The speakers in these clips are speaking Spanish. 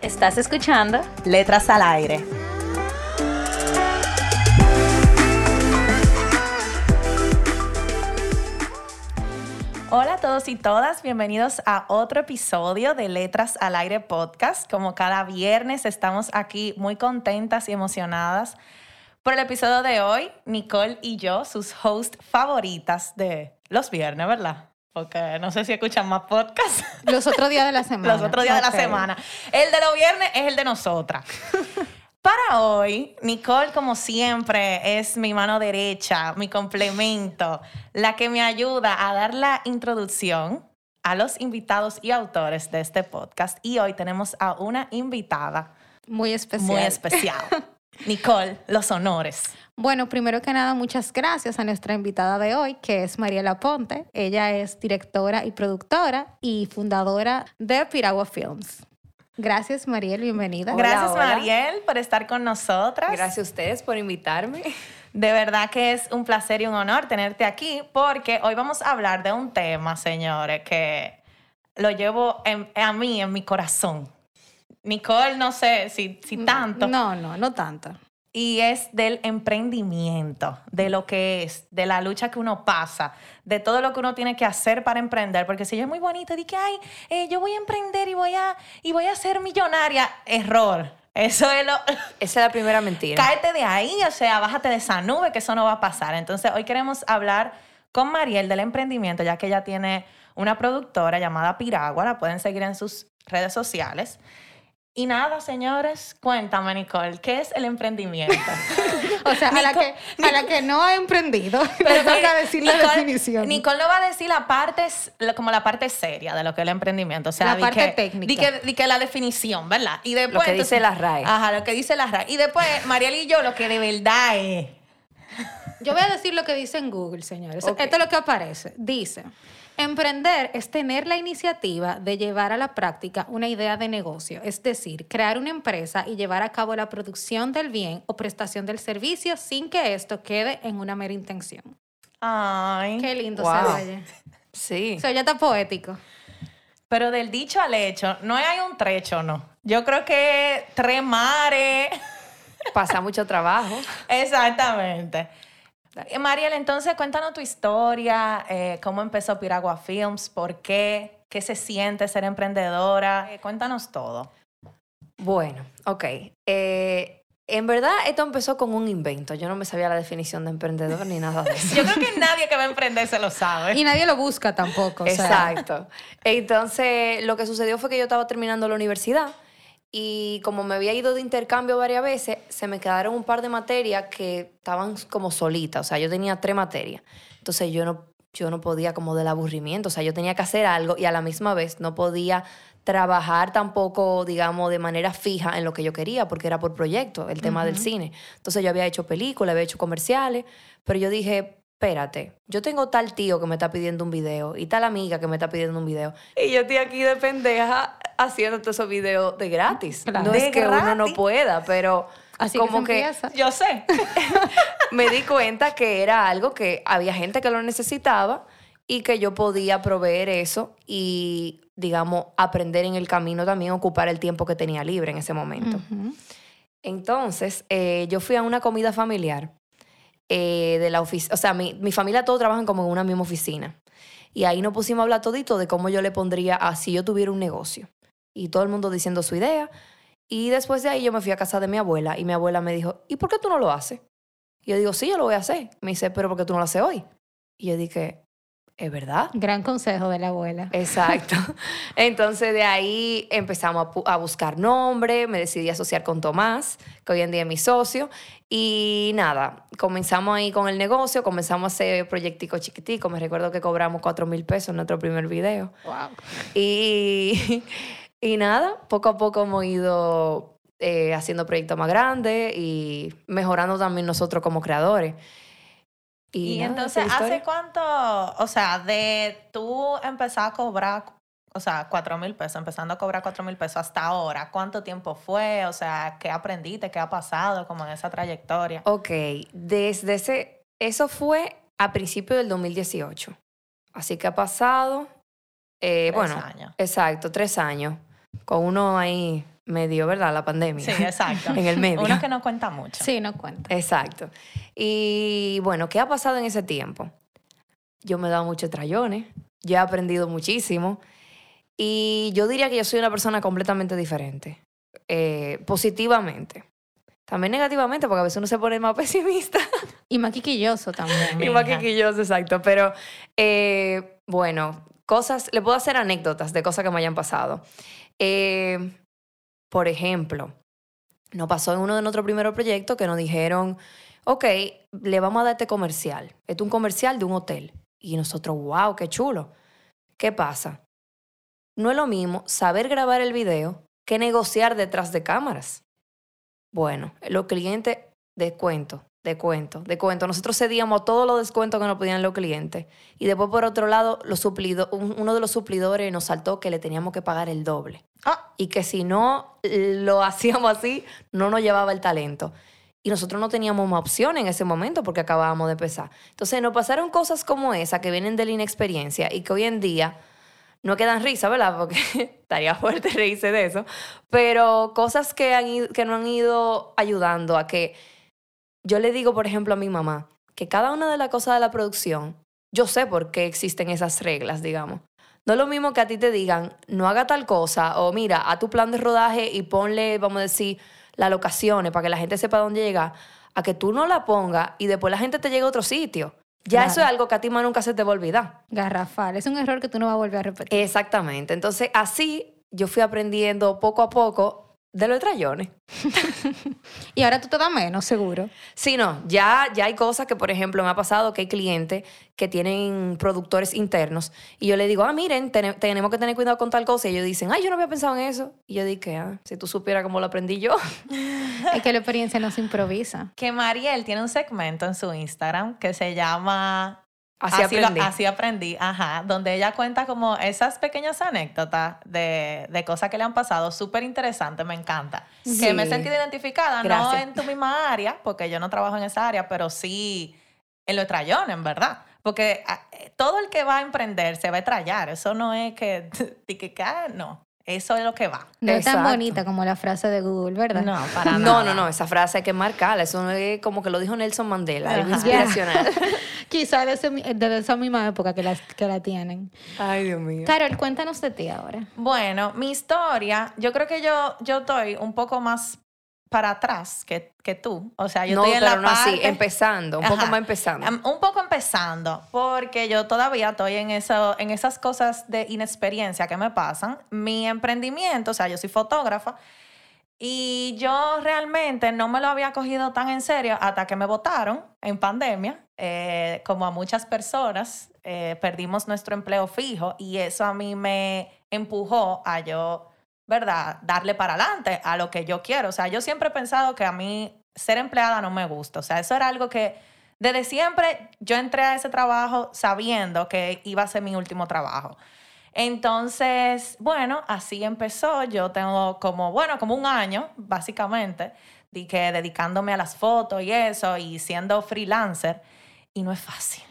Estás escuchando Letras al Aire. Hola a todos y todas, bienvenidos a otro episodio de Letras al Aire podcast. Como cada viernes estamos aquí muy contentas y emocionadas por el episodio de hoy. Nicole y yo, sus hosts favoritas de los viernes, ¿verdad? Porque no sé si escuchan más podcasts. Los otros días de la semana. Los otros días de la semana. El de los viernes es el de nosotras. Para hoy, Nicole, como siempre, es mi mano derecha, mi complemento, la que me ayuda a dar la introducción a los invitados y autores de este podcast. Y hoy tenemos a una invitada. Muy especial. Muy especial. Nicole, los honores. Bueno, primero que nada, muchas gracias a nuestra invitada de hoy, que es Mariela Ponte. Ella es directora y productora y fundadora de Piragua Films. Gracias, Mariel, bienvenida. Gracias, Mariel, por estar con nosotras. Gracias a ustedes por invitarme. De verdad que es un placer y un honor tenerte aquí, porque hoy vamos a hablar de un tema, señores, que lo llevo a mí, en mi corazón. Nicole, no sé si, si tanto. No, no, no tanto y es del emprendimiento, de lo que es, de la lucha que uno pasa, de todo lo que uno tiene que hacer para emprender. Porque si yo es muy bonito, di que, ay, eh, yo voy a emprender y voy a, y voy a ser millonaria, error. Eso es lo... Esa es la primera mentira. Cáete de ahí, o sea, bájate de esa nube, que eso no va a pasar. Entonces, hoy queremos hablar con Mariel del emprendimiento, ya que ella tiene una productora llamada Piragua, la pueden seguir en sus redes sociales. Y nada, señores, cuéntame, Nicole, ¿qué es el emprendimiento? o sea, a, la que, a la que no ha emprendido, pero toca decir la definición. Nicole no va a decir la parte, como la parte seria de lo que es el emprendimiento. O sea, la parte técnica. Di que, la definición, ¿verdad? Y después, lo que dice la RAE. Ajá, lo que dice la RAE. Y después, Mariel y yo, lo que de verdad es... Yo voy a decir lo que dice en Google, señores. Esto es lo que aparece. Dice... Emprender es tener la iniciativa de llevar a la práctica una idea de negocio, es decir, crear una empresa y llevar a cabo la producción del bien o prestación del servicio sin que esto quede en una mera intención. Ay. Qué lindo se oye. Sí. Se oye tan poético. Pero del dicho al hecho, no hay un trecho, no. Yo creo que tres mares. Pasa mucho trabajo. Exactamente. Eh, Mariel, entonces cuéntanos tu historia, eh, cómo empezó Piragua Films, por qué, qué se siente ser emprendedora. Eh, cuéntanos todo. Bueno, ok. en verdad, esto empezó con un invento. Yo no me sabía la definición de emprendedor ni nada de eso. Yo creo que nadie que va a emprender se lo sabe. Y nadie lo busca tampoco. Exacto. Entonces, lo que sucedió fue que yo estaba terminando la universidad y como me había ido de intercambio varias veces, se me quedaron un par de materias que estaban como solitas. O sea, yo tenía tres materias. Entonces yo no, yo no podía como del aburrimiento. O sea, yo tenía que hacer algo y a la misma vez no podía trabajar tampoco, digamos, de manera fija en lo que yo quería, porque era por proyecto, el tema del cine. Entonces yo había hecho películas, había hecho comerciales, pero yo dije, espérate, yo tengo tal tío que me está pidiendo un video y tal amiga que me está pidiendo un video. Y yo estoy aquí de pendeja haciendo todos esos videos de gratis. No es que uno no pueda, pero Así como que, yo sé. me di cuenta que era algo que había gente que lo necesitaba y que yo podía proveer eso y, digamos, aprender en el camino también, ocupar el tiempo que tenía libre en ese momento. Entonces, eh, yo fui a una comida familiar eh, de la oficina. O sea, mi, mi, familia todos trabajan como en una misma oficina. Y ahí nos pusimos a hablar todito de cómo yo le pondría a si yo tuviera un negocio. Y todo el mundo diciendo su idea. Y después de ahí yo me fui a casa de mi abuela y mi abuela me dijo, ¿y por qué tú no lo haces? Y yo digo, sí, yo lo voy a hacer. Me dice, pero ¿por qué tú no lo haces hoy? Y yo dije, ¿Es verdad? Gran consejo de la abuela. Exacto. Entonces de ahí empezamos a, buscar nombre, me decidí asociar con Tomás, que hoy en día es mi socio, y nada, comenzamos ahí con el negocio, comenzamos a hacer proyecticos chiquiticos, me recuerdo que cobramos 4 mil pesos en nuestro primer video. Wow. Y Y nada, poco a poco hemos ido eh, haciendo proyectos más grandes y mejorando también nosotros como creadores. Y, entonces, ¿hace cuánto, o sea, de tú empezar a cobrar, o sea, cuatro mil pesos, empezando a cobrar cuatro mil pesos hasta ahora, cuánto tiempo fue? O sea, ¿qué aprendiste? ¿Qué ha pasado como en esa trayectoria? Ok, desde ese, eso fue a principios del 2018. Así que ha pasado, eh, Tres bueno, años. exacto, tres años, con uno ahí medio, ¿verdad? La pandemia. Sí, exacto. en el medio. Uno que no cuenta mucho. Sí, no cuenta. Exacto. Y bueno, ¿qué ha pasado en ese tiempo? Yo me he dado muchos trayones, yo he aprendido muchísimo y yo diría que yo soy una persona completamente diferente, eh, positivamente. También negativamente, porque a veces uno se pone más pesimista Y más quiquilloso también. y más Mija. quisquilloso, exacto. Pero eh, bueno, cosas, le puedo hacer anécdotas de cosas que me hayan pasado. Eh, por ejemplo, nos pasó en uno de nuestros primeros proyectos que nos dijeron, ok, le vamos a dar este comercial. Esto es un comercial de un hotel. Y nosotros, wow, qué chulo. ¿Qué pasa? No es lo mismo saber grabar el video que negociar detrás de cámaras. Bueno, los clientes, descuento, descuento, descuento. Nosotros cedíamos todos los descuentos que nos pedían los clientes. Y después, por otro lado, los suplido- un- uno de los suplidores nos saltó que le teníamos que pagar el doble Ah, y que si no lo hacíamos así, no nos llevaba el talento. Y nosotros no teníamos más opción en ese momento porque acabábamos de empezar. Entonces nos pasaron cosas como esa que vienen de la inexperiencia y que hoy en día no quedan risa, ¿verdad? Porque estaría fuerte reírse de eso. Pero cosas que, han que nos han ido ayudando a que yo le digo, por ejemplo, a mi mamá, que cada una de las cosas de la producción, yo sé por qué existen esas reglas, digamos. No es lo mismo que a ti te digan, no haga tal cosa, o mira, a tu plan de rodaje y ponle, vamos a decir, las locaciones para que la gente sepa dónde llegar, a que tú no la pongas y después la gente te llegue a otro sitio. Ya Claro. eso es algo que a ti más nunca se te va a olvidar. Garrafal. Es un error que tú no vas a volver a repetir. Exactamente. Entonces, así yo fui aprendiendo poco a poco de los trayones. Y ahora tú te das menos, seguro. Sí, no, ya, ya hay cosas que, por ejemplo, me ha pasado que hay clientes que tienen productores internos y yo le digo, ah, miren, tene- tenemos que tener cuidado con tal cosa. Y ellos dicen, ay, yo no había pensado en eso. Y yo dije, ah, si tú supieras cómo lo aprendí yo. Es que la experiencia no se improvisa. que Mariel tiene un segmento en su Instagram que se llama Así, lo- aprendí. así aprendí, ajá, donde ella cuenta como esas pequeñas anécdotas de, de cosas que le han pasado, súper interesante, me encanta. Sí. Que me he sentido identificada, no en tu misma área, porque yo no trabajo en esa área, pero sí en lo trayón, en verdad. Porque ah, eh, todo el que va a emprender se va a trallar, eso no es que, que, que, ah, no, eso es lo que va. No es tan bonita como la frase de Google, ¿verdad? No, para No, nada. no, no, esa frase hay que marcarla. Eso no es como que lo dijo Nelson Mandela, algo Ajá. inspiracional. Quizá de, ese mi- de esa misma época que la, que la tienen. Ay, Dios mío. Carol, cuéntanos de ti ahora. Bueno, mi historia, yo creo que yo, yo estoy un poco más para atrás que, que tú. O sea, yo no, estoy en pero la no así, parte- empezando, un poco más empezando. Un poco empezando, porque yo todavía estoy en, eso, en esas cosas de inexperiencia que me pasan. Mi emprendimiento, o sea, yo soy fotógrafa, y yo realmente no me lo había cogido tan en serio hasta que me votaron en pandemia. Eh, como a muchas personas, eh, perdimos nuestro empleo fijo y eso a mí me empujó a yo, ¿verdad?, darle para adelante a lo que yo quiero. O sea, yo siempre he pensado que a mí ser empleada no me gusta. O sea, eso era algo que desde siempre yo entré a ese trabajo sabiendo que iba a ser mi último trabajo. Entonces, bueno, así empezó. Yo tengo como, bueno, como un año, básicamente, de que dedicándome a las fotos y eso, y siendo freelancer. Y no es fácil.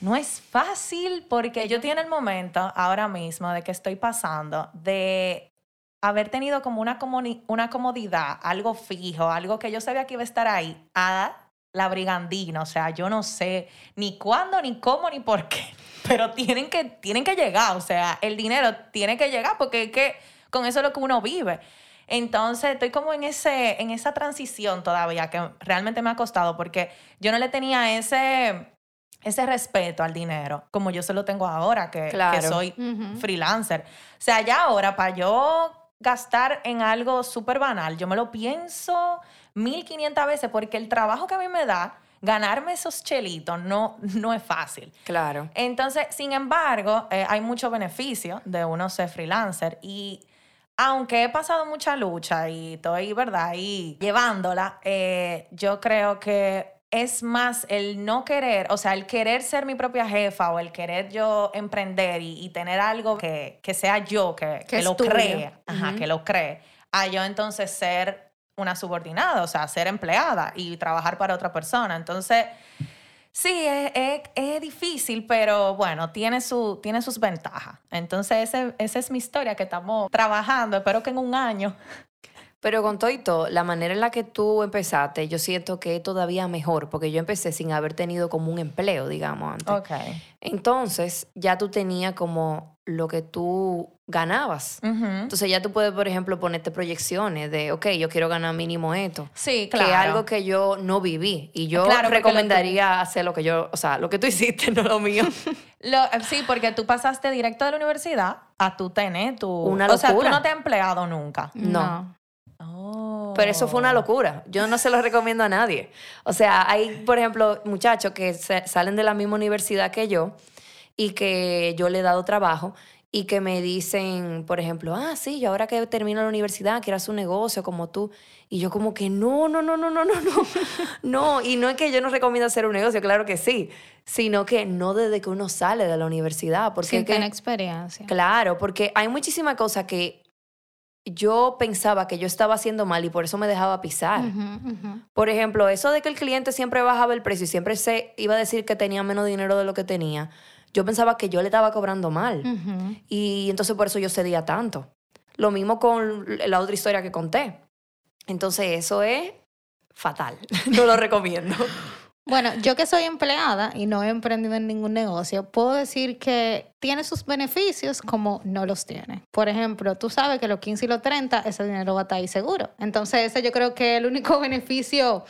No es fácil porque yo tiene el momento ahora mismo de que estoy pasando de haber tenido como una, una comodidad, algo fijo, algo que yo sabía que iba a estar ahí, a la brigandina. O sea, yo no sé ni cuándo, ni cómo, ni por qué. Pero tienen que, tienen que llegar. O sea, el dinero tiene que llegar porque es que con eso es lo que uno vive. Entonces, estoy como en, ese, en esa transición todavía que realmente me ha costado porque yo no le tenía ese, ese respeto al dinero como yo se lo tengo ahora que, soy freelancer. O sea, ya ahora para yo gastar en algo súper banal, yo me lo pienso 1500 veces porque el trabajo que a mí me da, ganarme esos chelitos no, no es fácil. Claro. Entonces, sin embargo, eh, hay mucho beneficio de uno ser freelancer y aunque he pasado mucha lucha y estoy, ¿verdad? Y llevándola, eh, yo creo que es más el no querer, o sea, el querer ser mi propia jefa o el querer yo emprender y, tener algo que, sea yo, que, que, lo cree, ajá, que lo cree, a yo entonces ser una subordinada, o sea, ser empleada y trabajar para otra persona. Entonces, Sí, es, difícil, pero bueno, tiene, su, tiene sus ventajas. Entonces, esa es mi historia que estamos trabajando. Espero que en un año. Pero con todo y todo, la manera en la que tú empezaste, yo siento que es todavía mejor, porque yo empecé sin haber tenido como un empleo, digamos, antes. Ok. Entonces, ya tú tenías como lo que tú ganabas. Entonces ya tú puedes, por ejemplo, ponerte proyecciones de, ok, yo quiero ganar mínimo esto. Sí, claro. Que es algo que yo no viví. Y yo recomendaría hacer lo que yo, o sea, lo que tú hiciste, no lo mío. lo, sí, porque tú pasaste directo de la universidad a tu tener tu... Una locura. O sea, tú no te has empleado nunca. No. Oh. Pero eso fue una locura. Yo no se lo recomiendo a nadie. O sea, hay, por ejemplo, muchachos que salen de la misma universidad que yo y que yo le he dado trabajo y que me dicen, por ejemplo, ah, sí, yo ahora que termino la universidad quiero hacer un negocio como tú. Y yo como que no, no, no, no, no, no, no. no, y no es que yo no recomiendo hacer un negocio, claro que sí, sino que no desde que uno sale de la universidad. Porque Sin tener experiencia. Claro, porque hay muchísimas cosas que yo pensaba que yo estaba haciendo mal y por eso me dejaba pisar. Por ejemplo, eso de que el cliente siempre bajaba el precio y siempre se iba a decir que tenía menos dinero de lo que tenía yo pensaba que yo le estaba cobrando mal. Y entonces por eso yo cedía tanto. Lo mismo con la otra historia que conté. Entonces eso es fatal. no lo recomiendo. Bueno, yo que soy empleada y no he emprendido en ningún negocio, puedo decir que tiene sus beneficios como no los tiene. Por ejemplo, tú sabes que los 15 y los 30, ese dinero va a estar ahí seguro. Entonces, ese yo creo que es el único beneficio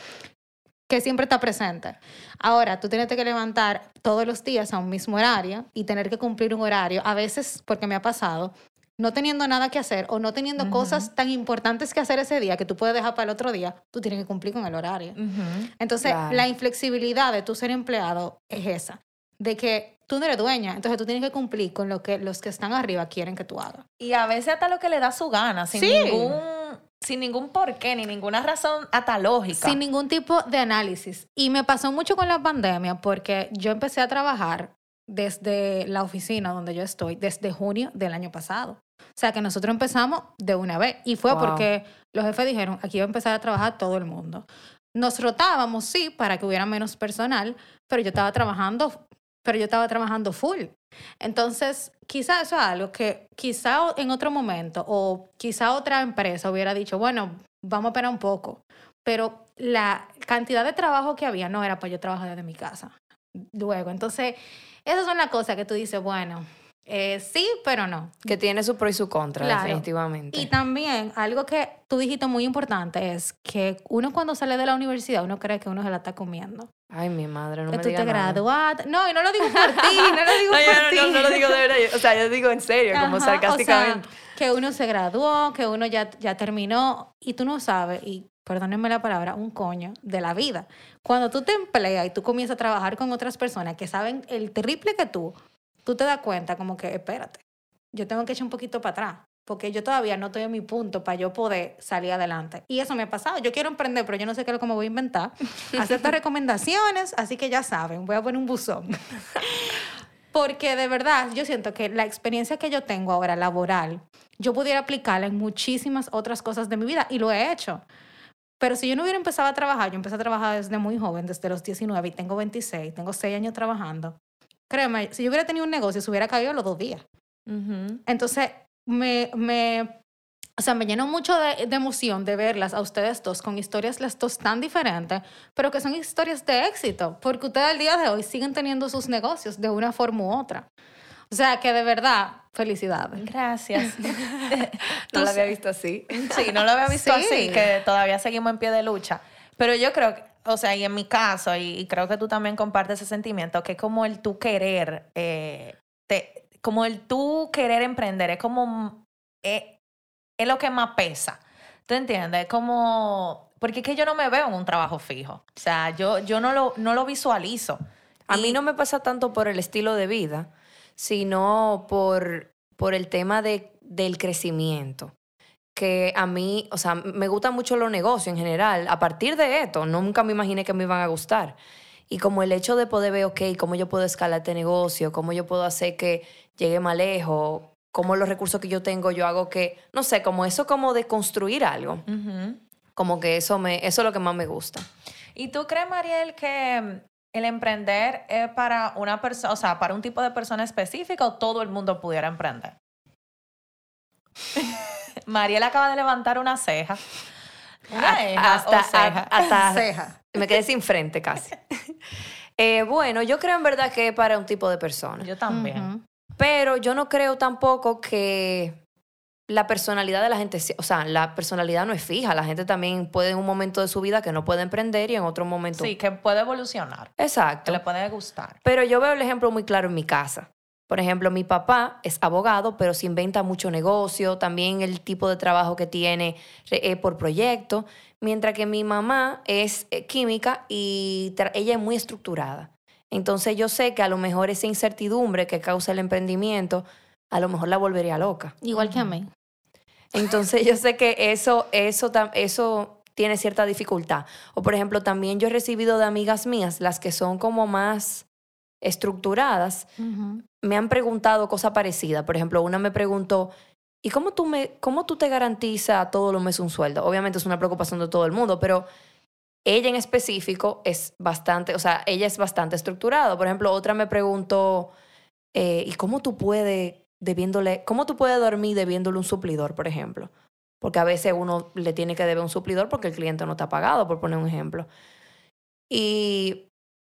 que siempre está presente. Ahora, tú tienes que levantar todos los días a un mismo horario y tener que cumplir un horario, a veces, porque me ha pasado, no teniendo nada que hacer o no teniendo cosas tan importantes que hacer ese día que tú puedes dejar para el otro día, tú tienes que cumplir con el horario. Entonces, la inflexibilidad de tu ser empleado es esa, de que tú no eres dueña, entonces tú tienes que cumplir con lo que los que están arriba quieren que tú hagas. Y a veces hasta lo que le da su gana, sin ningún sin ningún porqué ni ninguna razón hasta lógica. Sin ningún tipo de análisis. Y me pasó mucho con la pandemia porque yo empecé a trabajar desde la oficina donde yo estoy desde junio del año pasado. O sea que nosotros empezamos de una vez y fue porque los jefes dijeron, aquí va a empezar a trabajar todo el mundo. Nos rotábamos, sí, para que hubiera menos personal, pero yo estaba trabajando, pero yo estaba trabajando full. Entonces, quizá eso es algo que quizá en otro momento o quizá otra empresa hubiera dicho, bueno, vamos a esperar un poco, pero la cantidad de trabajo que había no era para yo trabajar desde mi casa. Luego, entonces, esas son las cosas que tú dices, bueno, eh, sí, pero no. Que tiene su pro y su contra, definitivamente. Y también algo que tú dijiste muy importante es que uno cuando sale de la universidad, uno cree que uno se la está comiendo. Ay, mi madre, no que me tú te graduaste. No, y no lo digo por ti, no lo digo por ti. No, no, lo digo de verdad. O sea, yo digo en serio, como sarcásticamente. O sea, que uno se graduó, que uno ya, ya terminó y tú no sabes, y perdónenme la palabra, un coño de la vida. Cuando tú te empleas y tú comienzas a trabajar con otras personas que saben el triple que tú, tú te das cuenta como que, espérate, yo tengo que echar un poquito para atrás, porque yo todavía no estoy en mi punto para yo poder salir adelante. Y eso me ha pasado. Yo quiero emprender, pero yo no sé qué es lo que me voy a inventar. Acepto recomendaciones, así que ya saben, voy a poner un buzón. Porque de verdad, yo siento que la experiencia que yo tengo ahora laboral, yo pudiera aplicarla en muchísimas otras cosas de mi vida y lo he hecho. Pero si yo no hubiera empezado a trabajar, yo empecé a trabajar desde muy joven, desde los 19 y tengo 26, tengo 6 años trabajando. Créeme, si yo hubiera tenido un negocio, se hubiera caído los dos días. Entonces, me, me, o sea, me llenó mucho de, de, emoción de verlas a ustedes dos con historias las dos tan diferentes, pero que son historias de éxito, porque ustedes al día de hoy siguen teniendo sus negocios de una forma u otra. O sea, que de verdad, felicidades. Gracias. no lo había visto así. Sí, no lo había visto así, que todavía seguimos en pie de lucha. Pero yo creo que o sea, y en mi caso, y, creo que tú también compartes ese sentimiento, que es como el tú querer, eh, como el tú querer emprender, es como, eh, es, lo que más pesa. ¿Tú entiendes? Es como, porque es que yo no me veo en un trabajo fijo. O sea, yo, yo no, lo, no lo visualizo. A mí no me pasa tanto por el estilo de vida, sino por, por el tema de, del crecimiento. Que a mí, o sea, me gustan mucho los negocios en general. A partir de esto, nunca me imaginé que me iban a gustar. Y como el hecho de poder ver, ok, cómo yo puedo escalar este negocio, cómo yo puedo hacer que llegue más lejos, cómo los recursos que yo tengo yo hago que, no sé, como eso como de construir algo. Como que eso, me, eso es lo que más me gusta. ¿Y tú crees, Mariel, que el emprender es para una persona, o sea, para un tipo de persona específica o todo el mundo pudiera emprender? Mariel acaba de levantar una ceja. Una ceja hasta, o ceja. hasta- Ceja. me quedé sin frente casi. Eh, bueno, yo creo en verdad que es para un tipo de persona. Yo también. Pero yo no creo tampoco que la personalidad de la gente, o sea, la personalidad no es fija. La gente también puede en un momento de su vida que no puede emprender y en otro momento. Sí, que puede evolucionar, que Exacto. le puede gustar. Pero yo veo el ejemplo muy claro en mi casa. Por ejemplo, mi papá es abogado, pero se inventa mucho negocio, también el tipo de trabajo que tiene re- eh, por proyecto, mientras que mi mamá es eh, química y ella es muy estructurada. Entonces yo sé que a lo mejor esa incertidumbre que causa el emprendimiento, a lo mejor la volvería loca. Igual que a mí. Entonces yo sé que eso, eso, eso tiene cierta dificultad. O por ejemplo, también yo he recibido de amigas mías, las que son como más estructuradas, me han preguntado cosas parecidas. Por ejemplo, una me preguntó, ¿y cómo tú, me, cómo tú te garantizas todos los meses un sueldo? Obviamente es una preocupación de todo el mundo, pero ella en específico es bastante, o sea, ella es bastante estructurada. Por ejemplo, otra me preguntó, eh, ¿y cómo tú puedes debiéndole, cómo tú puedes dormir debiéndole un suplidor, por ejemplo? Porque a veces uno le tiene que deber un suplidor porque el cliente no está pagado, por poner un ejemplo. Y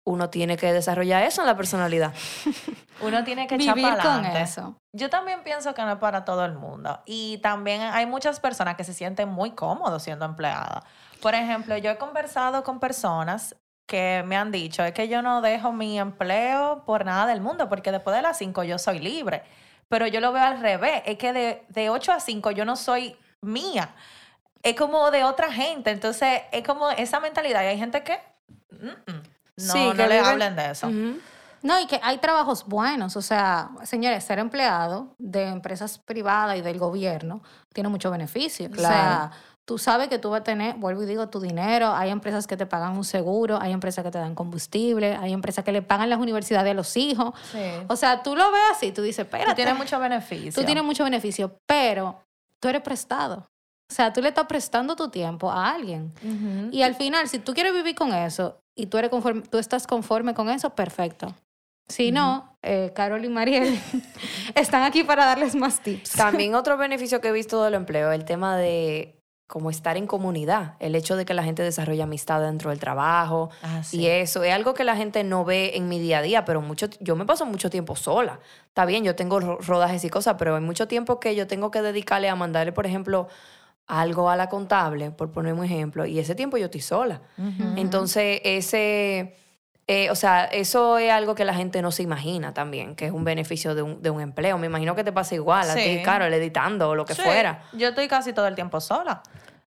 uno tiene que desarrollar eso en la personalidad. Uno tiene que echar Vivir para con adelante. eso. Yo también pienso que no es para todo el mundo. Y también hay muchas personas que se sienten muy cómodos siendo empleadas. Por ejemplo, yo he conversado con personas que me han dicho, es que yo no dejo mi empleo por nada del mundo, porque después de las 5 yo soy libre. Pero yo lo veo al revés, es que de, de 8 a 5 yo no soy mía. Es como de otra gente. Entonces, es como esa mentalidad. Y hay gente que... mm, mm, no, Sí, no que le viven- hablen de eso. No, y que hay trabajos buenos. O sea, señores, ser empleado de empresas privadas y del gobierno tiene mucho beneficio. O sea, Claro. tú sabes que tú vas a tener, vuelvo y digo, tu dinero. Hay empresas que te pagan un seguro, hay empresas que te dan combustible, hay empresas que le pagan las universidades a los hijos. Sí. O sea, tú lo ves así, tú dices, espérate. Tú tienes mucho beneficio. Tú tienes mucho beneficio, pero tú eres prestado. O sea, tú le estás prestando tu tiempo a alguien. Y al final, si tú quieres vivir con eso y tú, eres conforme, tú estás conforme con eso, perfecto. Si no, eh, Carol y Mariel están aquí para darles más tips. También otro beneficio que he visto del empleo, el tema de como estar en comunidad, el hecho de que la gente desarrolla amistad dentro del trabajo Ah, sí. y eso es algo que la gente no ve en mi día a día, pero mucho yo me paso mucho tiempo sola. Está bien, yo tengo ro- rodajes y cosas, pero hay mucho tiempo que yo tengo que dedicarle a mandarle, por ejemplo, algo a la contable, por poner un ejemplo, y ese tiempo yo estoy sola. Ujú. Entonces, ese, eh, o sea, eso es algo que la gente no se imagina también, que es un beneficio de un, de un empleo. Me imagino que te pasa igual, a Sí. ti, Carol, editando o lo que Sí, fuera. Yo estoy casi todo el tiempo sola.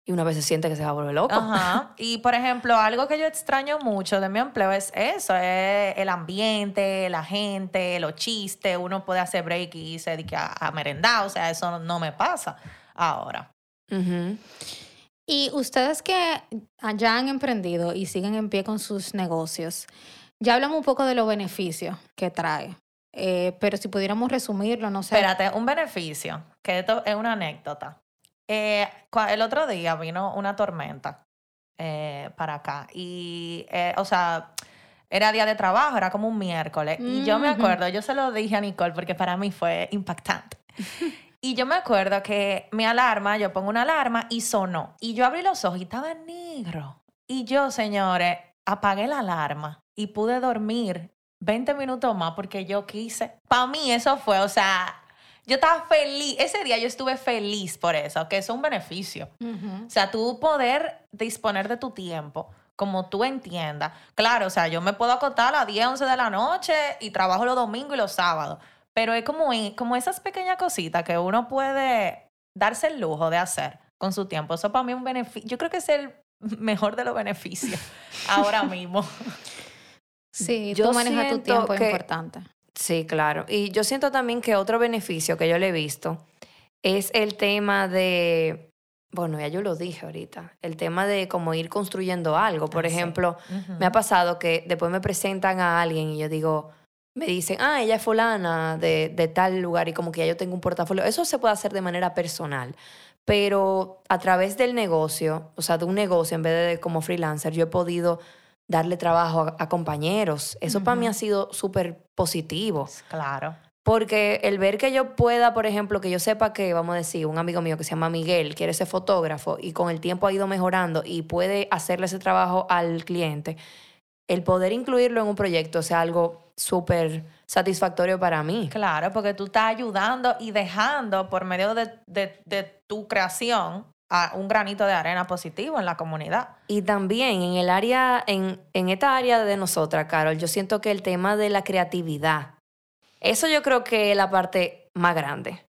Y una vez se siente que se va a volver loco. Ajá. Y por ejemplo, algo que yo extraño mucho de mi empleo es eso, es el ambiente, la gente, los chistes. Uno puede hacer break y irse a, a merendar. O sea, eso no me pasa ahora. Ujú. Y ustedes que ya han emprendido y siguen en pie con sus negocios, ya hablamos un poco de los beneficios que trae. Eh, pero si pudiéramos resumirlo, no sé. Espérate, un beneficio, que esto es una anécdota. Eh, el otro día vino una tormenta eh, para acá y, eh, o sea, era día de trabajo, era como un miércoles. Y yo me Ujú. acuerdo, yo se lo dije a Nicole porque para mí fue impactante. Y yo me acuerdo que mi alarma, yo pongo una alarma y sonó. Y yo abrí los ojos y estaba negro. Y yo, señores, apagué la alarma y pude dormir 20 minutos más porque yo quise. Para mí eso fue, o sea, yo estaba feliz. Ese día yo estuve feliz por eso, que eso es un beneficio. O sea, tú poder disponer de tu tiempo como tú entiendas. Claro, o sea, yo me puedo acotar a las 10, 11 de la noche y trabajo los domingos y los sábados. Pero es como, como esas pequeñas cositas que uno puede darse el lujo de hacer con su tiempo. Eso para mí es un beneficio. Yo creo que es el mejor de los beneficios ahora mismo. Sí, Yo tú manejas tu siento tiempo, es que- importante. Sí, claro. Y yo siento también que otro beneficio que yo le he visto es el tema de bueno, ya yo lo dije ahorita, el tema de como ir construyendo algo. Por Ah, sí. ejemplo, me ha pasado que después me presentan a alguien y yo digo, me dicen, ah, ella es fulana de, de tal lugar y como que ya yo tengo un portafolio. Eso se puede hacer de manera personal, pero a través del negocio, o sea, de un negocio en vez de como freelancer, yo he podido darle trabajo a, a compañeros. Eso para mí ha sido súper positivo. Claro. Porque el ver que yo pueda, por ejemplo, que yo sepa que, vamos a decir, un amigo mío que se llama Miguel quiere ser fotógrafo y con el tiempo ha ido mejorando y puede hacerle ese trabajo al cliente, el poder incluirlo en un proyecto sea algo súper satisfactorio para mí. Claro, porque tú estás ayudando y dejando por medio de, de- de tu creación a un granito de arena positivo en la comunidad. Y también en el área, en, en esta área de nosotras, Carol, yo siento que el tema de la creatividad, eso yo creo que es la parte más grande.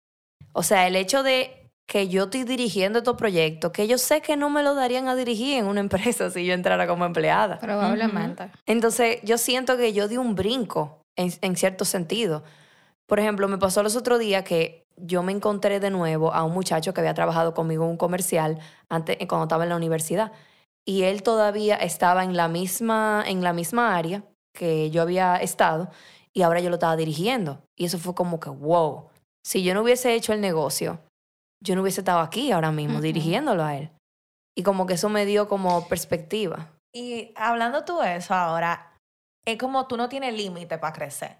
O sea, el hecho de que yo estoy dirigiendo estos proyectos, que yo sé que no me lo darían a dirigir en una empresa si yo entrara como empleada. Probablemente. Entonces, yo siento que yo di un brinco en, en cierto sentido. Por ejemplo, me pasó los otros días que yo me encontré de nuevo a un muchacho que había trabajado conmigo en un comercial antes, eh, cuando estaba en la universidad. Y él todavía estaba en la misma, en la misma área que yo había estado y ahora yo lo estaba dirigiendo. Y eso fue como que, wow, si yo no hubiese hecho el negocio, yo no hubiese estado aquí ahora mismo dirigiéndolo a él. Y como que eso me dio como perspectiva. Y hablando tú de eso ahora, es como tú no tienes límite para crecer.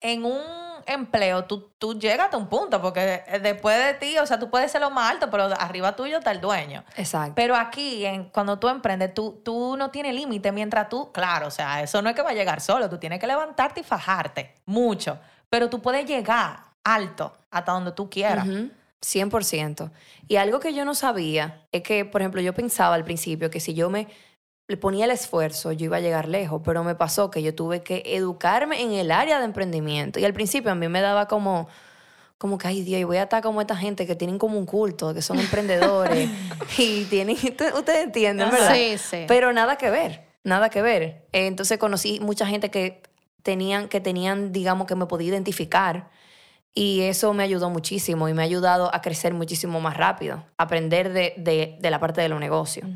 En un empleo, tú, tú llegas a un punto, porque después de ti, o sea, tú puedes ser lo más alto, pero arriba tuyo está el dueño. Exacto. Pero aquí, en, cuando tú emprendes, tú, tú no tienes límite mientras tú, claro, o sea, eso no es que va a llegar solo, tú tienes que levantarte y fajarte mucho, pero tú puedes llegar alto hasta donde tú quieras. 100%. Y algo que yo no sabía es que, por ejemplo, yo pensaba al principio que si yo me le ponía el esfuerzo, yo iba a llegar lejos, pero me pasó que yo tuve que educarme en el área de emprendimiento. Y al principio a mí me daba como, como que, ay Dios, y voy a estar como esta gente que tienen como un culto, que son emprendedores y tienen, ustedes entienden, ¿verdad? Sí, sí. Pero nada que ver, nada que ver. Entonces conocí mucha gente que tenían, que tenían, digamos, que me podía identificar. Y eso me ayudó muchísimo y me ha ayudado a crecer muchísimo más rápido, aprender de, de, de la parte de los negocios.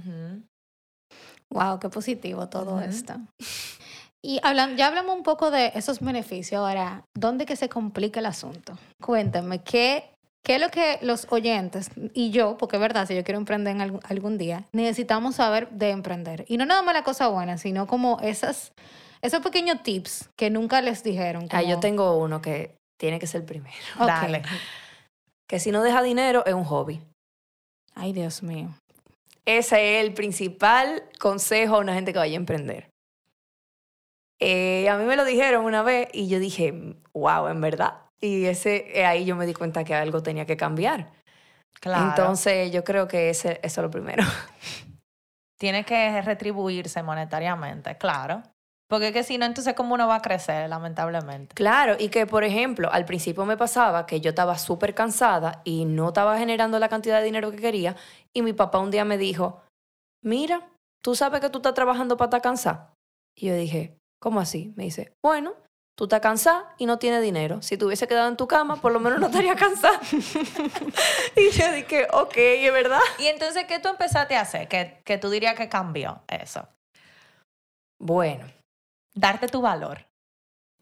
Wow, qué positivo todo esto. Y hablan, ya hablamos un poco de esos beneficios. Ahora, ¿dónde que se complica el asunto? Cuéntame, ¿qué, qué es lo que los oyentes y yo, porque es verdad, si yo quiero emprender en algún, algún día, necesitamos saber de emprender? Y no nada más la cosa buena, sino como esas, esos pequeños tips que nunca les dijeron. Ah, yo tengo uno que tiene que ser el primero. Dale. Que si no deja dinero es un hobby. Ay, Dios mío. Ese es el principal consejo a una gente que vaya a emprender. Eh, a mí me lo dijeron una vez y yo dije, wow, en verdad. Y ese, eh, ahí yo me di cuenta que algo tenía que cambiar. Claro. Entonces yo creo que ese, eso es lo primero. Tiene que retribuirse monetariamente, claro. Porque es que si no, entonces cómo uno va a crecer, lamentablemente. Claro, y que por ejemplo, al principio me pasaba que yo estaba súper cansada y no estaba generando la cantidad de dinero que quería. Y mi papá un día me dijo, mira, tú sabes que tú estás trabajando para estar cansada. Y yo dije, ¿cómo así? Me dice, bueno, tú estás cansada y no tienes dinero. Si te hubiese quedado en tu cama, por lo menos no estaría cansada. y yo dije, ok, es verdad. Y entonces, ¿qué tú empezaste a hacer? Que, que tú dirías que cambió eso. Bueno, Darte tu valor.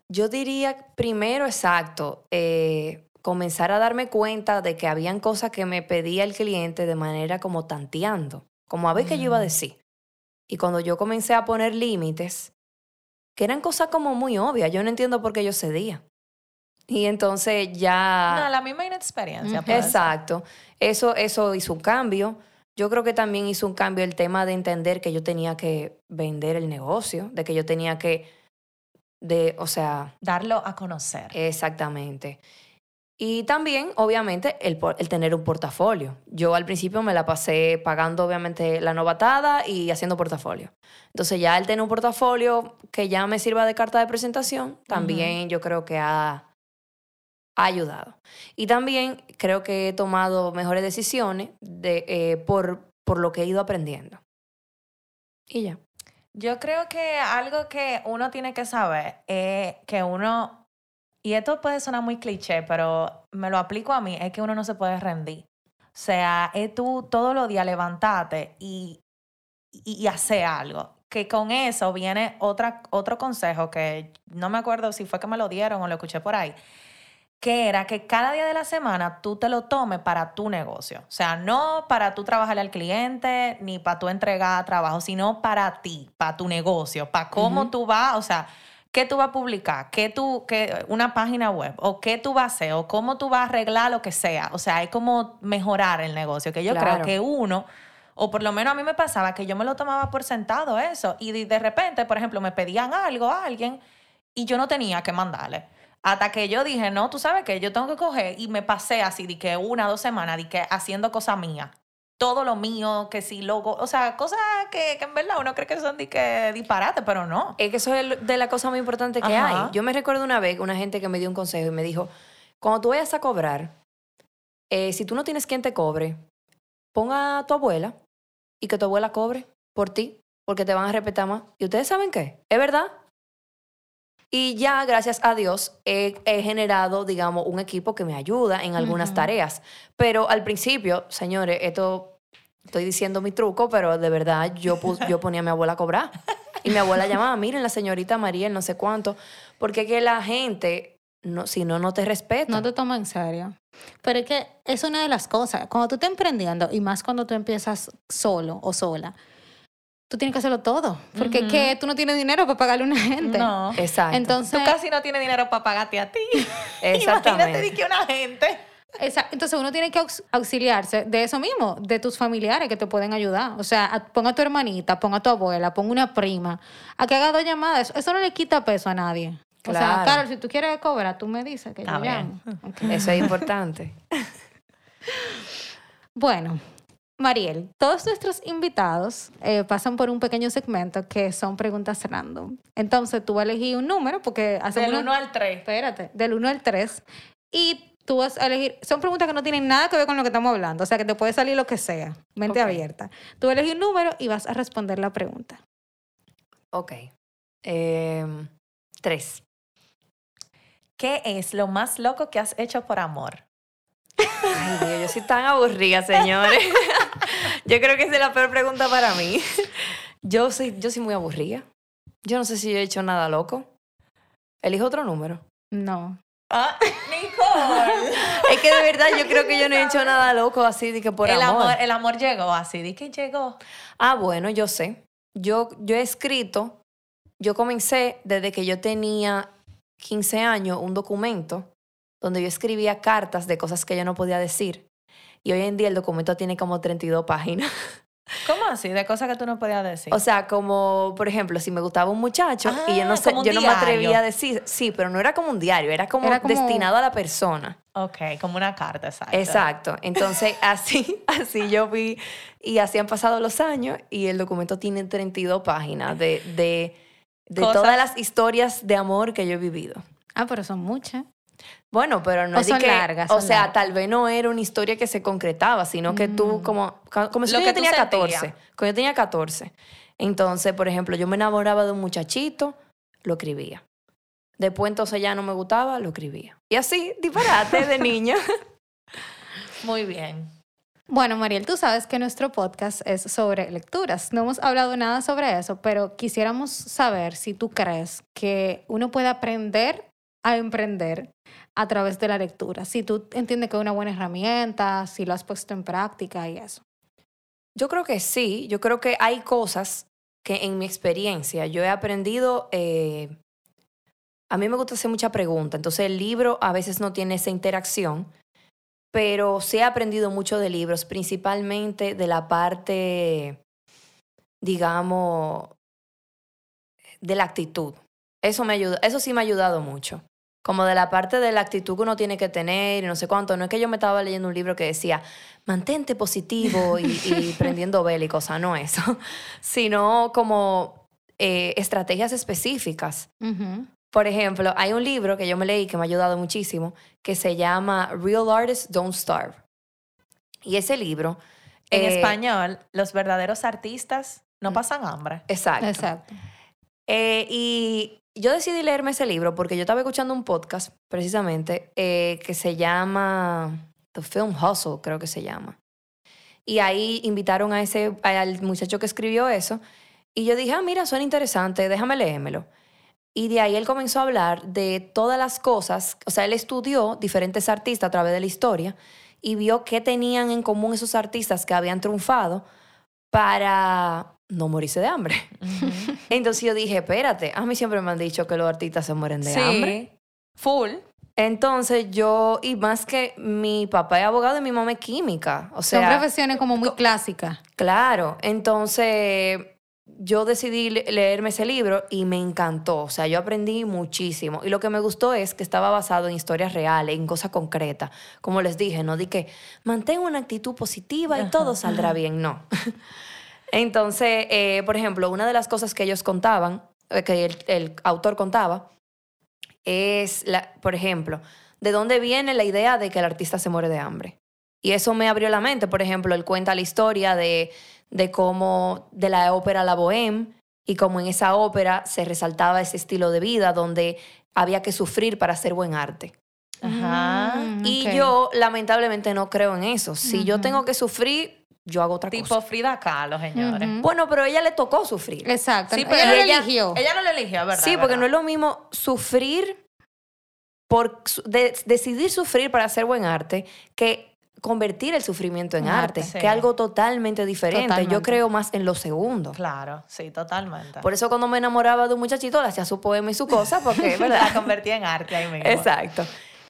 Yo diría primero, exacto, eh, comenzar a darme cuenta de que habían cosas que me pedía el cliente de manera como tanteando, como a ver qué yo iba a Mm. decir. Y cuando yo comencé a poner límites, que eran cosas como muy obvias, yo no entiendo por qué yo cedía. Y entonces ya... No, la misma inexperiencia. Ser. Exacto. Eso, eso hizo un cambio. Yo creo que también hizo un cambio el tema de entender que yo tenía que vender el negocio, de que yo tenía que, de, o sea, Darlo a conocer. exactamente. Y también, obviamente, el, el tener un portafolio. Yo al principio me la pasé pagando, obviamente, la novatada y haciendo portafolio. Entonces ya el tener un portafolio que ya me sirva de carta de presentación, también yo creo que ha, ha ayudado. Y también creo que he tomado mejores decisiones de, eh, por, por lo que he ido aprendiendo. Y ya. Yo creo que algo que uno tiene que saber es que uno, y esto puede sonar muy cliché, pero me lo aplico a mí, es que uno no se puede rendir. O sea, es tú todos los días levantarte y, y, y hacer algo. Que con eso viene otra, otro consejo que no me acuerdo si fue que me lo dieron o lo escuché por ahí, que era que cada día de la semana tú te lo tomes para tu negocio. O sea, no para tú trabajarle al cliente ni para tú entregar trabajo, sino para ti, para tu negocio, para cómo tú vas, o sea, qué tú vas a publicar, qué tú, qué, una página web, o qué tú vas a hacer, o cómo tú vas a arreglar lo que sea. O sea, hay como mejorar el negocio, que yo creo que uno, o por lo menos a mí me pasaba que yo me lo tomaba por sentado eso, y de repente, por ejemplo, me pedían algo a alguien y yo no tenía que mandarle. Hasta que yo dije, no, tú sabes que yo tengo que coger y me pasé así, de que una, dos semanas, de que haciendo cosas mías. Todo lo mío, que si logo, o sea, cosas que, que en verdad uno cree que son de que disparate, pero no. Es que eso es de la cosa más importante que Ajá. hay. Yo me recuerdo una vez una gente que me dio un consejo y me dijo, cuando tú vayas a cobrar, eh, si tú no tienes quien te cobre, ponga a tu abuela y que tu abuela cobre por ti, porque te van a respetar más. ¿Y ustedes saben qué? ¿Es verdad? Y ya, gracias a Dios, he, he generado, digamos, un equipo que me ayuda en algunas tareas. Pero al principio, señores, esto estoy diciendo mi truco, pero de verdad yo, yo ponía a mi abuela a cobrar. Y mi abuela llamaba, miren, la señorita María, no sé cuánto. Porque que la gente, no, si no, no te respeta. No te toma en serio. Pero es que es una de las cosas. Cuando tú estás emprendiendo, y más cuando tú empiezas solo o sola, tú tienes que hacerlo todo. Porque es que tú no tienes dinero para pagarle a una gente. No. Exacto. Entonces, Tú casi no tienes dinero para pagarte a ti. Imagínate Exactamente. de que una gente. Esa- Entonces uno tiene que aux- auxiliarse de eso mismo, de tus familiares que te pueden ayudar. O sea, ponga a tu hermanita, ponga a tu abuela, ponga una prima, a que haga dos llamadas. Eso no le quita peso a nadie. O sea, Claro. Carol, si tú quieres cobrar, tú me dices que yo llamo. Ok. Eso es importante. Bueno, Mariel, todos nuestros invitados eh, pasan por un pequeño segmento que son preguntas random. Entonces tú elegir un número porque hacemos Del una- 1 al 3. Espérate, del 1 al 3. Y tú vas a elegir. Son preguntas que no tienen nada que ver con lo que estamos hablando. O sea, que te puede salir lo que sea. Mente abierta. Tú elegir un número y vas a responder la pregunta. Ok. Em, tres. ¿Qué es lo más loco que has hecho por amor? Ay, Dios, yo soy tan aburrida, señores. yo creo que esa es la peor pregunta para mí. Yo soy, yo soy muy aburrida. Yo no sé si yo he hecho nada loco. Elijo otro número. No. Ah, Nicole. Es que de verdad yo creo que yo no he hecho nada loco así de que por el amor. amor. El amor llegó así, di que llegó. Ah, bueno, yo sé. Yo, yo he escrito, yo comencé desde que yo tenía 15 años un documento donde yo escribía cartas de cosas que yo no podía decir. Y hoy en día el documento tiene como 32 páginas. ¿Cómo así? De cosas que tú no podías decir. O sea, como, por ejemplo, si me gustaba un muchacho y yo Ah, no sé, como un yo no me atrevía a decir, sí, pero no era como un diario, era como, Era como- destinado a la persona. ok, como una carta, exacto. Exacto. Entonces, así, así yo vi, y así han pasado los años, y el documento tiene 32 páginas de, de, de Cosas- todas las historias de amor que yo he vivido. Ah, pero son muchas. Bueno, pero no O es son que, largas, o son sea, largas. tal vez no era una historia que se concretaba, sino que tú Mm. como como si Lo yo tenía sentías. 14, cuando yo tenía 14. Entonces, por ejemplo, yo me enamoraba de un muchachito, lo escribía. Después entonces ya no me gustaba, lo escribía. Y así, disparate de niña. Muy bien. Bueno, Mariel, tú sabes que nuestro podcast es sobre lecturas. No hemos hablado nada sobre eso, pero quisiéramos saber si tú crees que uno puede aprender a emprender a través de la lectura. Si tú entiendes que es una buena herramienta, si lo has puesto en práctica y eso. Yo creo que sí, yo creo que hay cosas que en mi experiencia yo he aprendido, eh, a mí me gusta hacer mucha pregunta, entonces el libro a veces no tiene esa interacción, pero sí he aprendido mucho de libros, principalmente de la parte, digamos, de la actitud. Eso, me ayuda, eso sí me ha ayudado mucho. Como de la parte de la actitud que uno tiene que tener y no sé cuánto. No es que yo me estaba leyendo un libro que decía, mantente positivo y, y prendiendo vela y cosas, no eso. Sino como eh, estrategias específicas. Ujú. Por ejemplo, hay un libro que yo me leí que me ha ayudado muchísimo que se llama Real Artists Don't Starve. Y ese libro... En eh, español, los verdaderos artistas no pasan hambre. Exacto. Exacto. Eh, y yo decidí leerme ese libro porque yo estaba escuchando un podcast, precisamente, eh, que se llama The Film Hustle, creo que se llama. Y ahí invitaron a ese, al muchacho que escribió eso. Y yo dije, ah, mira, suena interesante, déjame leérmelo. Y de ahí él comenzó a hablar de todas las cosas, o sea, él estudió diferentes artistas a través de la historia y vio qué tenían en común esos artistas que habían triunfado para no morirse de hambre. Entonces yo dije, espérate, a mí siempre me han dicho que los artistas se mueren de sí, hambre. full. Entonces yo, y más que mi papá es abogado y mi mamá es química. O Son sea, profesiones como muy clásicas. claro. Entonces yo decidí le- leerme ese libro y me encantó. O sea, yo aprendí muchísimo. Y lo que me gustó es que estaba basado en historias reales, en cosas concretas. Como les dije, no di que mantén una actitud positiva y todo saldrá bien. No. Entonces, eh, por ejemplo, una de las cosas que ellos contaban, eh, que el, el autor contaba, es, la, por ejemplo, de dónde viene la idea de que el artista se muere de hambre. Y eso me abrió la mente. Por ejemplo, él cuenta la historia de, de cómo, de la ópera La Bohème, y cómo en esa ópera se resaltaba ese estilo de vida donde había que sufrir para hacer buen arte. Ajá. Mm, Y yo, lamentablemente, no creo en eso. Si yo tengo que sufrir, yo hago otra Tipo cosa. Frida Kahlo, señores. Bueno, pero a ella le tocó sufrir. Exacto. Sí, ella pero lo ella, eligió. ella no lo eligió, ¿verdad? Sí, porque no es lo mismo sufrir por de- decidir sufrir para hacer buen arte que convertir el sufrimiento en arte, arte, sí. que es algo totalmente diferente. Totalmente. Yo creo más en lo segundo. Claro, sí, totalmente. Por eso cuando me enamoraba de un muchachito le hacía su poema y su cosa, porque, ¿verdad? La convertí en arte ahí mismo. Exacto.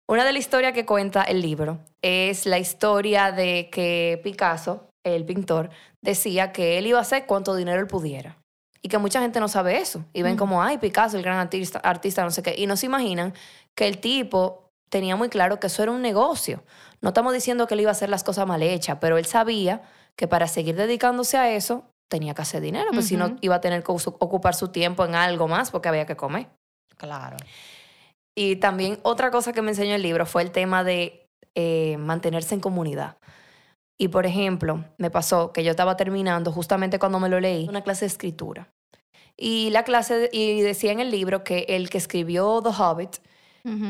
Una de las historias que cuenta el libro es la historia de que Picasso, el pintor, decía que él iba a hacer cuanto dinero él pudiera. Y que mucha gente no sabe eso. Y ven como, ay, Picasso, el gran artista, artista, no sé qué. Y no se imaginan que el tipo tenía muy claro que eso era un negocio. No estamos diciendo que él iba a hacer las cosas mal hechas, pero él sabía que para seguir dedicándose a eso tenía que hacer dinero, pues si no iba a tener que ocupar su tiempo en algo más porque había que comer. Claro. Y también otra cosa que me enseñó el libro fue el tema de eh, mantenerse en comunidad. Y por ejemplo, me pasó que yo estaba terminando justamente cuando me lo leí una clase de escritura. Y la clase, y decía en el libro que el que escribió The Hobbit,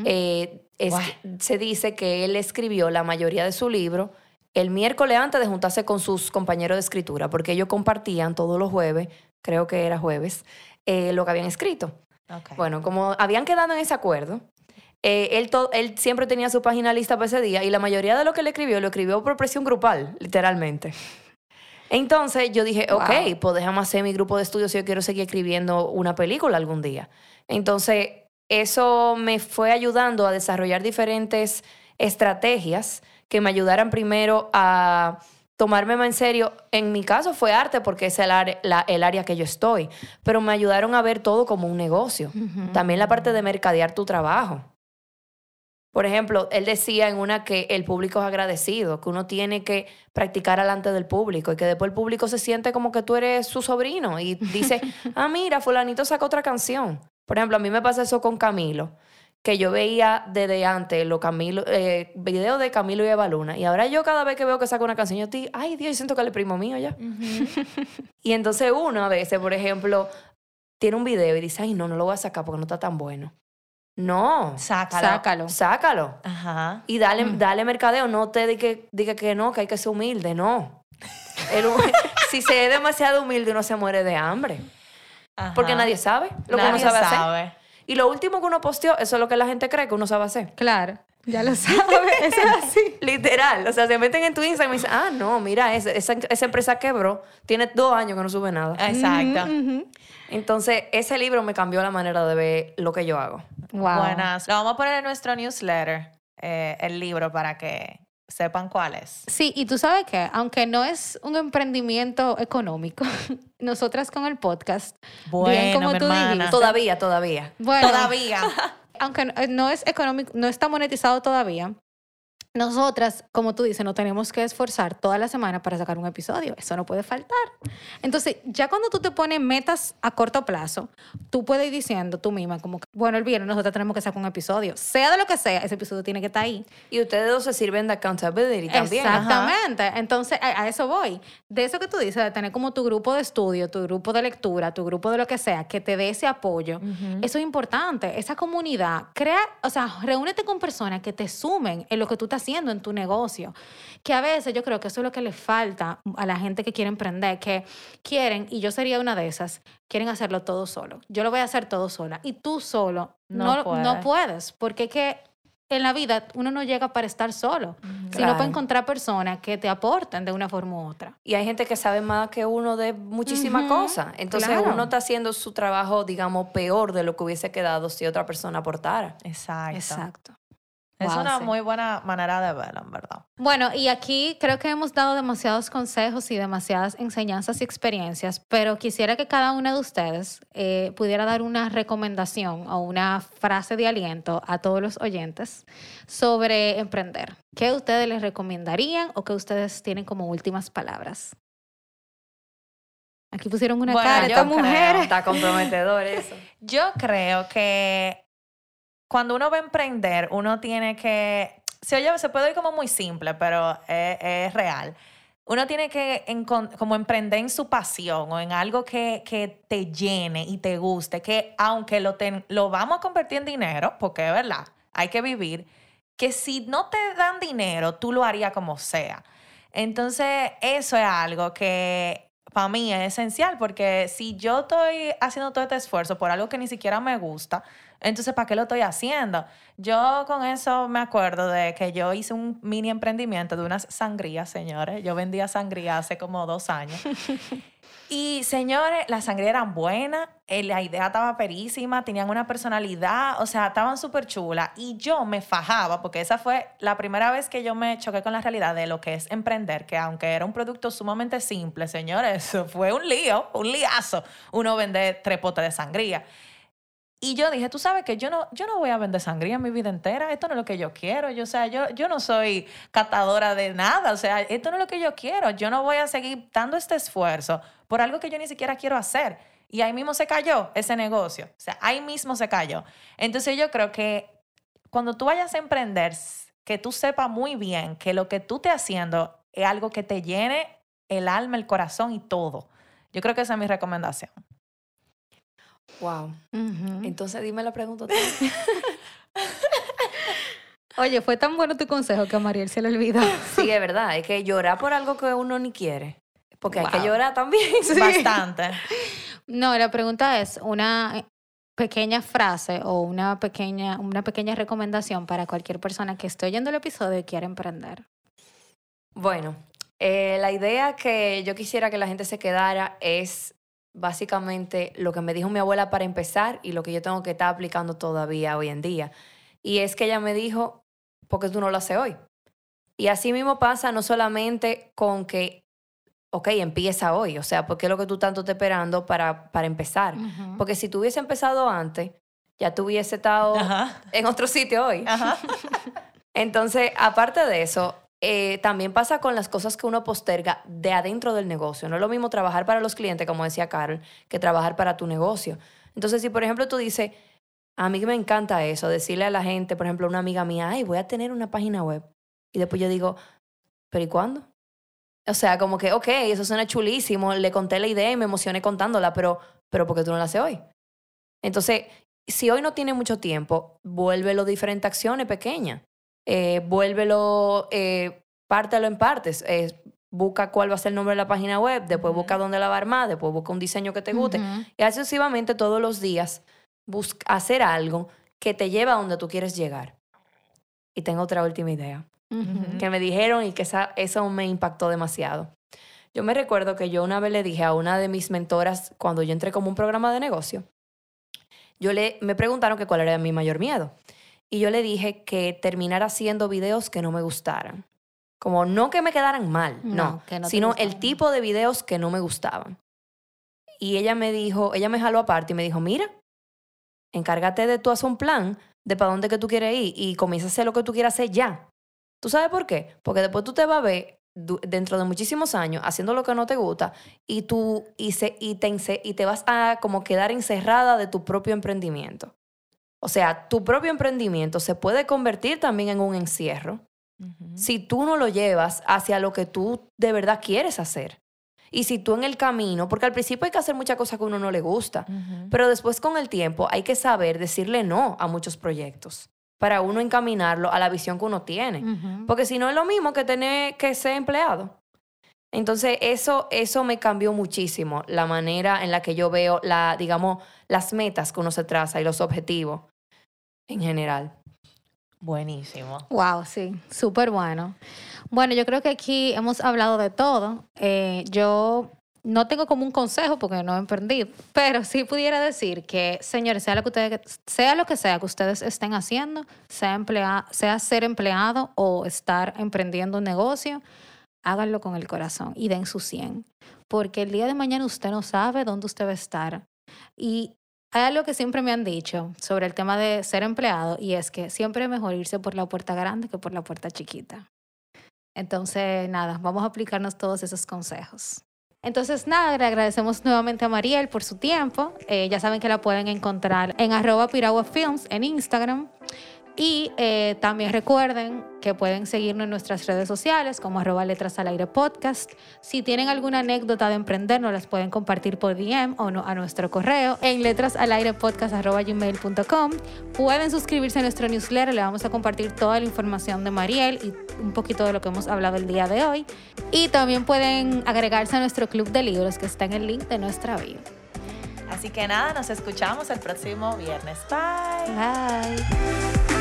eh, es- se dice que él escribió la mayoría de su libro el miércoles antes de juntarse con sus compañeros de escritura, porque ellos compartían todos los jueves, creo que era jueves, eh, lo que habían escrito. Bueno, como habían quedado en ese acuerdo, eh, él, siempre tenía su página lista para ese día y la mayoría de lo que él escribió lo escribió por presión grupal, literalmente. Entonces yo dije, Wow. ok, pues déjame hacer mi grupo de estudios si yo quiero seguir escribiendo una película algún día. Entonces eso me fue ayudando a desarrollar diferentes estrategias que me ayudaran primero a tomarme más en serio. En mi caso fue arte porque es el, la- el área que yo estoy, pero me ayudaron a ver todo como un negocio. También la parte de mercadear tu trabajo. Por ejemplo, él decía en una que el público es agradecido, que uno tiene que practicar delante del público y que después el público se siente como que tú eres su sobrino y dice, ah, mira, fulanito sacó otra canción. Por ejemplo, a mí me pasa eso con Camilo, que yo veía desde antes los Camilo, eh, videos de Camilo y Eva Luna y ahora yo cada vez que veo que saca una canción, yo estoy, ay Dios, yo siento que él es primo mío ya. Y entonces uno a veces, por ejemplo, tiene un video y dice, ay, no, no lo voy a sacar porque no está tan bueno. No, Sácalo. Sácalo. sácalo. Ajá. Y dale, Mm. dale mercadeo, no te diga que, que no, que hay que ser humilde, no. El si se es demasiado humilde, uno se muere de hambre. Ajá. Porque nadie sabe lo que uno sabe, hacer. sabe. Y lo último que uno posteó, eso es lo que la gente cree que uno sabe hacer. Claro, ya lo sabes, eso es así. Literal. O sea, se meten en tu Instagram y dicen, ah, no, mira, esa, esa, esa empresa quebró. Tiene dos años que no sube nada. Exacto. Entonces, ese libro me cambió la manera de ver lo que yo hago. Wow. Buenas. Lo vamos a poner en nuestro newsletter, eh, el libro, para que sepan cuál es. Sí, y tú sabes que, aunque no es un emprendimiento económico, nosotras con el podcast, bien como mi tú hermana. dijiste, Todavía, todavía. bueno, Todavía. aunque no- no es económico, no está monetizado todavía, nosotras, como tú dices, no tenemos que esforzar toda la semana para sacar un episodio. Eso no puede faltar. Entonces, ya cuando tú te pones metas a corto plazo, tú puedes ir diciendo tú misma, como que bueno, el viernes nosotros tenemos que sacar un episodio. Sea de lo que sea, ese episodio tiene que estar ahí. Y ustedes dos se sirven de accountability también. Exactamente. Entonces, a, eso voy. De eso que tú dices, de tener como tu grupo de estudio, tu grupo de lectura, tu grupo de lo que sea, que te dé ese apoyo, eso es importante. Esa comunidad, crea, o sea, reúnete con personas que te sumen en lo que tú estás haciendo en tu negocio. Que a veces yo creo que eso es lo que le falta a la gente que quiere emprender, que quieren, y yo sería una de esas, quieren hacerlo todo solo. Yo lo voy a hacer todo sola. Y tú solo no, no, puedes, porque es que en la vida uno no llega para estar solo, sino para encontrar personas que te aporten de una forma u otra. Y hay gente que sabe más que uno de muchísimas cosas. Entonces uno está haciendo su trabajo, digamos, peor de lo que hubiese quedado si otra persona aportara. Exacto. Exacto. Es una muy buena manera de verlo, en verdad. Bueno, y aquí creo que hemos dado demasiados consejos y demasiadas enseñanzas y experiencias, pero quisiera que cada una de ustedes eh, pudiera dar una recomendación o una frase de aliento a todos los oyentes sobre emprender. ¿Qué ustedes les recomendarían o qué ustedes tienen como últimas palabras? Aquí pusieron una cara, esta mujer. Está comprometedor eso. Yo creo que cuando uno va a emprender, uno tiene que, se puede oír como muy simple, pero es, real. Uno tiene que como emprender en su pasión o en algo que, que te llene y te guste, que aunque lo, lo vamos a convertir en dinero, porque es verdad, hay que vivir, que si no te dan dinero, tú lo harías como sea. Entonces, eso es algo que para mí es esencial, porque si yo estoy haciendo todo este esfuerzo por algo que ni siquiera me gusta, entonces, ¿para qué lo estoy haciendo? Yo con eso me acuerdo de que yo hice un mini emprendimiento de unas sangrías, señores. Yo vendía sangría hace como dos años. Y señores, las sangrías eran buenas, eh, la idea estaba perísima, tenían una personalidad, o sea, estaban súper chulas. Y yo me fajaba, porque esa fue la primera vez que yo me choqué con la realidad de lo que es emprender, que aunque era un producto sumamente simple, señores, fue un lío, un liazo, uno vende tres potes de sangría. Y yo dije, tú sabes que yo no, yo no voy a vender sangría mi vida entera, esto no es lo que yo quiero, yo, o sea, yo, yo no soy catadora de nada, o sea, esto no es lo que yo quiero, yo no voy a seguir dando este esfuerzo por algo que yo ni siquiera quiero hacer. Y ahí mismo se cayó ese negocio, o sea, ahí mismo se cayó. Entonces yo creo que cuando tú vayas a emprender, que tú sepas muy bien que lo que tú estés haciendo es algo que te llene el alma, el corazón y todo. Yo creo que esa es mi recomendación. Wow. Entonces dime la pregunta. Oye, fue tan bueno tu consejo que a Mariel se le olvidó. Sí, es verdad. Es que llorar por algo que uno ni quiere. Porque hay que llorar también. Bastante. No, la pregunta es una pequeña frase o una pequeña, una pequeña recomendación para cualquier persona que esté oyendo el episodio y quiera emprender. Bueno, eh, la idea que yo quisiera que la gente se quedara es básicamente lo que me dijo mi abuela para empezar y lo que yo tengo que estar aplicando todavía hoy en día. Y es que ella me dijo, ¿por qué tú no lo haces hoy? Y así mismo pasa no solamente con que, ok, empieza hoy, o sea, ¿por qué es lo que tú tanto estás esperando para, para empezar? Porque si tú hubiese empezado antes, ya tú hubiese estado en otro sitio hoy. Entonces, aparte de eso, eh, también pasa con las cosas que uno posterga de adentro del negocio. No es lo mismo trabajar para los clientes, como decía Carol, que trabajar para tu negocio. Entonces, si por ejemplo tú dices, a mí me encanta eso, decirle a la gente, por ejemplo, una amiga mía, ay, voy a tener una página web. Y después yo digo, ¿pero y cuándo? O sea, como que, ok, eso suena chulísimo, le conté la idea y me emocioné contándola, pero, pero ¿por qué tú no la haces hoy? Entonces, si hoy no tiene mucho tiempo, vuélvelo diferentes acciones pequeñas eh, vuélvelo, eh, pártelo en partes. busca cuál va a ser el nombre de la página web, después busca dónde la va a armar, después busca un diseño que te guste. Y así sucesivamente todos los días busca hacer algo que te lleve a donde tú quieres llegar. Y tengo otra última idea que me dijeron y que esa, eso me impactó demasiado. Yo me recuerdo que yo una vez le dije a una de mis mentoras cuando yo entré como un programa de negocio, yo le, me preguntaron que cuál era mi mayor miedo. Y yo le dije que terminara haciendo videos que no me gustaran. Como no que me quedaran mal, no, sino el tipo de videos que no me gustaban. Y ella me dijo, ella me jaló aparte y me dijo, mira, encárgate de tú hacer un plan de para dónde que tú quieres ir y comienza a hacer lo que tú quieras hacer ya. ¿Tú sabes por qué? Porque después tú te vas a ver dentro de muchísimos años haciendo lo que no te gusta y tú y, se, y, te, y te vas a como quedar encerrada de tu propio emprendimiento. O sea, tu propio emprendimiento se puede convertir también en un encierro si tú no lo llevas hacia lo que tú de verdad quieres hacer. Y si tú en el camino, porque al principio hay que hacer muchas cosas que a uno no le gusta, pero después con el tiempo hay que saber decirle no a muchos proyectos para uno encaminarlo a la visión que uno tiene. Porque si no es lo mismo que tener que ser empleado. Entonces, eso, eso me cambió muchísimo, la manera en la que yo veo, la, digamos, las metas que uno se traza y los objetivos en general. Buenísimo. Wow, sí, súper bueno. Bueno, yo creo que aquí hemos hablado de todo. Eh, yo no tengo como un consejo porque no he emprendido, pero sí pudiera decir que, señores, sea lo que ustedes, sea lo que sea que ustedes estén haciendo, sea, emplea, sea ser empleado o estar emprendiendo un negocio, háganlo con el corazón y den su 100. Porque el día de mañana usted no sabe dónde usted va a estar. Y hay algo que siempre me han dicho sobre el tema de ser empleado y es que siempre es mejor irse por la puerta grande que por la puerta chiquita. Entonces, nada, vamos a aplicarnos todos esos consejos. Entonces, nada, le agradecemos nuevamente a Mariel por su tiempo. Eh, ya saben que la pueden encontrar en arroba Piragua en Instagram. Y eh, también recuerden que pueden seguirnos en nuestras redes sociales como arroba letras al aire podcast. Si tienen alguna anécdota de emprender, nos las pueden compartir por DM o no, a nuestro correo en letrasalairepodcast.gmail.com. Pueden suscribirse a nuestro newsletter, le vamos a compartir toda la información de Mariel y un poquito de lo que hemos hablado el día de hoy. Y también pueden agregarse a nuestro club de libros que está en el link de nuestra bio. Así que nada, nos escuchamos el próximo viernes. Bye. Bye.